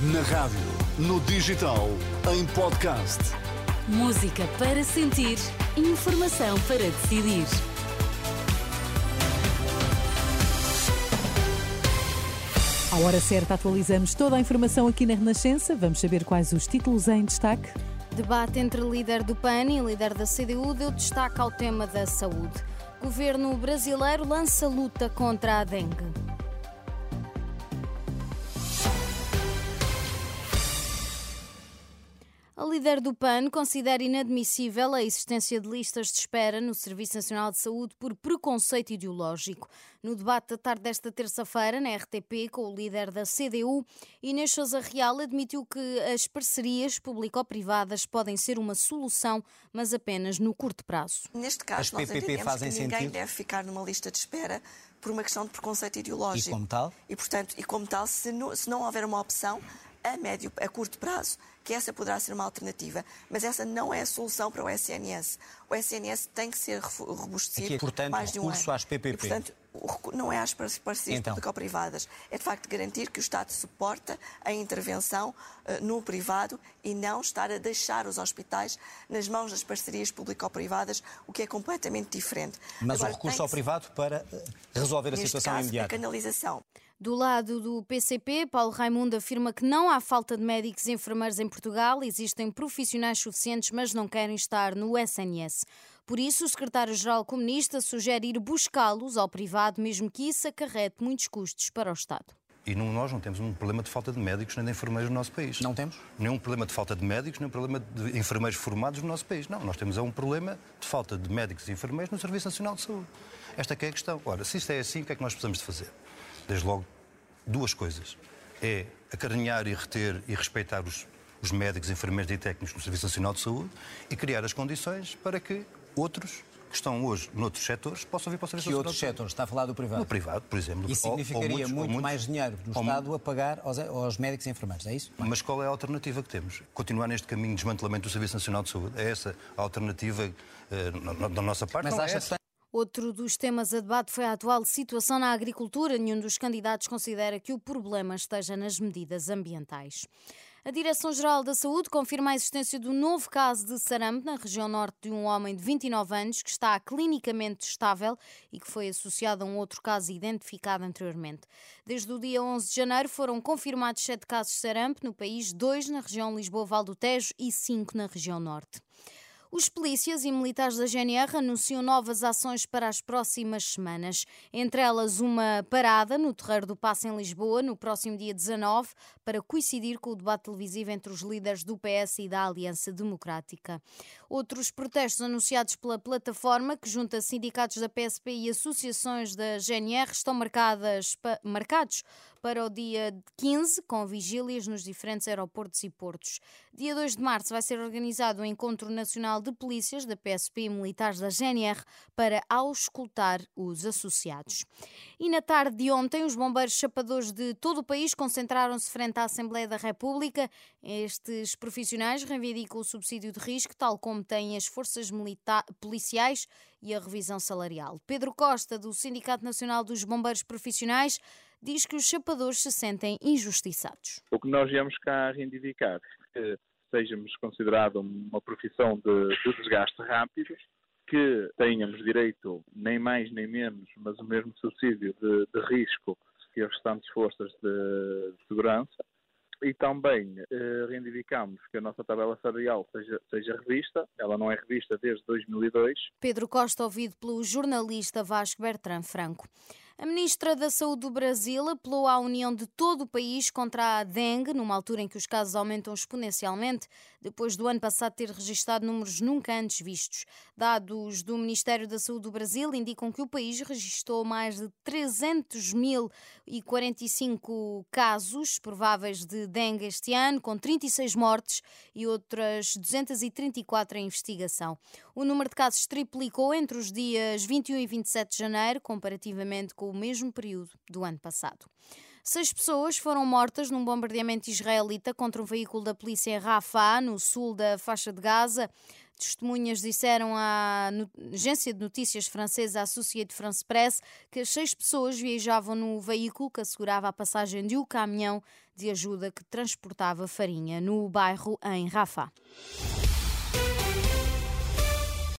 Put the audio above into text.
Na rádio, no digital, em podcast. Música para sentir, informação para decidir. À hora certa, atualizamos toda a informação aqui na Renascença. Vamos saber quais os títulos em destaque. Debate entre líder do PAN e líder da CDU deu destaque ao tema da saúde. Governo brasileiro lança luta contra a dengue. Líder do PAN considera inadmissível a existência de listas de espera no Serviço Nacional de Saúde por preconceito ideológico. No debate da tarde desta terça-feira, na RTP, com o líder da CDU, Inês Sousa Real admitiu que as parcerias público-privadas podem ser uma solução, mas apenas no curto prazo. Neste caso, As nós PPP fazem que ninguém sentido? deve ficar numa lista de espera por uma questão de preconceito ideológico. E como tal? E, portanto, e como tal, se não, se não houver uma opção a médio, a curto prazo, que essa poderá ser uma alternativa, mas essa não é a solução para o SNS. O SNS tem que ser robustecido Aqui é, portanto, mais de um recurso ano. às PPP. E, portanto, não é às par- parcerias Então. público-privadas. É, de facto, garantir que o Estado suporta a intervenção eh, no privado e não estar a deixar os hospitais nas mãos das parcerias público-privadas, o que é completamente diferente. Mas Agora, o recurso ao privado para eh, resolver a situação caso, imediata. A canalização. Do lado do PCP, Paulo Raimundo afirma que não há falta de médicos e enfermeiros em Portugal, existem profissionais suficientes, mas não querem estar no SNS. Por isso, o secretário-geral comunista sugere ir buscá-los ao privado, mesmo que isso acarrete muitos custos para o Estado. E não- nós não temos um problema de falta de médicos nem de enfermeiros no nosso país. Não temos? Nenhum problema de falta de médicos, nenhum problema de enfermeiros formados no nosso país. Não, nós temos é um problema de falta de médicos e enfermeiros no Serviço Nacional de Saúde. Esta que é a questão. Ora, se isto é assim, o que é que nós precisamos de fazer? Desde logo, duas coisas. É acarinhar e reter e respeitar os, os médicos, enfermeiros e técnicos no Serviço Nacional de Saúde e criar as condições para que outros que estão hoje noutros setores possam vir para o Serviço Que Nacional outros de Saúde. setores? Está a falar do privado? No privado, por exemplo. Isso Ou- ou significaria muitos- ou muito muitos- mais dinheiro do ou Estado a pagar aos, aos médicos e enfermeiros, é isso? Mas qual é a alternativa que temos? Continuar neste caminho de desmantelamento do Serviço Nacional de Saúde? É essa a alternativa eh, na- na- da nossa parte? Mas é acha que tem- Outro dos temas a debate foi a atual situação na agricultura. Nenhum dos candidatos considera que o problema esteja nas medidas ambientais. A Direção-Geral da Saúde confirma a existência do novo caso de sarampo na região norte de um homem de 29 anos que está clinicamente estável e que foi associado a um outro caso identificado anteriormente. Desde o dia 11 de janeiro foram confirmados sete casos de sarampo no país, dois na região Lisboa-Val do Tejo e cinco na região norte. Os polícias e militares da GNR anunciam novas ações para as próximas semanas, entre elas uma parada no Terreiro do Passo em Lisboa no próximo dia 19, para coincidir com o debate televisivo entre os líderes do PS e da Aliança Democrática. Outros protestos anunciados pela plataforma, que junta sindicatos da PSP e associações da GNR, estão marcadas, marcados para o dia 15, com vigílias nos diferentes aeroportos e portos. Dia 2 de março vai ser organizado o Encontro Nacional de Polícias da PSP e militares da GNR para auscultar os associados. E na tarde de ontem, os bombeiros chapadores de todo o país concentraram-se frente à Assembleia da República. Estes profissionais reivindicam o subsídio de risco, tal como têm as forças policiais e a revisão salarial. Pedro Costa, do Sindicato Nacional dos Bombeiros Profissionais, diz que os chapadores se sentem injustiçados. O que nós viemos cá reivindicar que sejamos considerados uma profissão de, de desgaste rápido, que tenhamos direito nem mais nem menos, mas o mesmo subsídio de, de risco que as restantes forças de, de segurança. E também eh, reivindicamos que a nossa tabela salarial seja, seja revista. Ela não é revista desde 2002. Pedro Costa, ouvido pelo jornalista Vasco Bertrand Franco. A ministra da Saúde do Brasil apelou à união de todo o país contra a dengue, numa altura em que os casos aumentam exponencialmente, depois do ano passado ter registrado números nunca antes vistos. Dados do Ministério da Saúde do Brasil indicam que o país registrou mais de 300.045 casos prováveis de dengue este ano, com 36 mortes e outras 234 em investigação. O número de casos triplicou entre os dias 21 e 27 de janeiro, comparativamente com o mesmo período do ano passado. Seis pessoas foram mortas num bombardeamento israelita contra um veículo da polícia em Rafah, no sul da faixa de Gaza. Testemunhas disseram à agência de notícias francesa Associated France Press que as seis pessoas viajavam no veículo que assegurava a passagem de um caminhão de ajuda que transportava farinha no bairro em Rafah.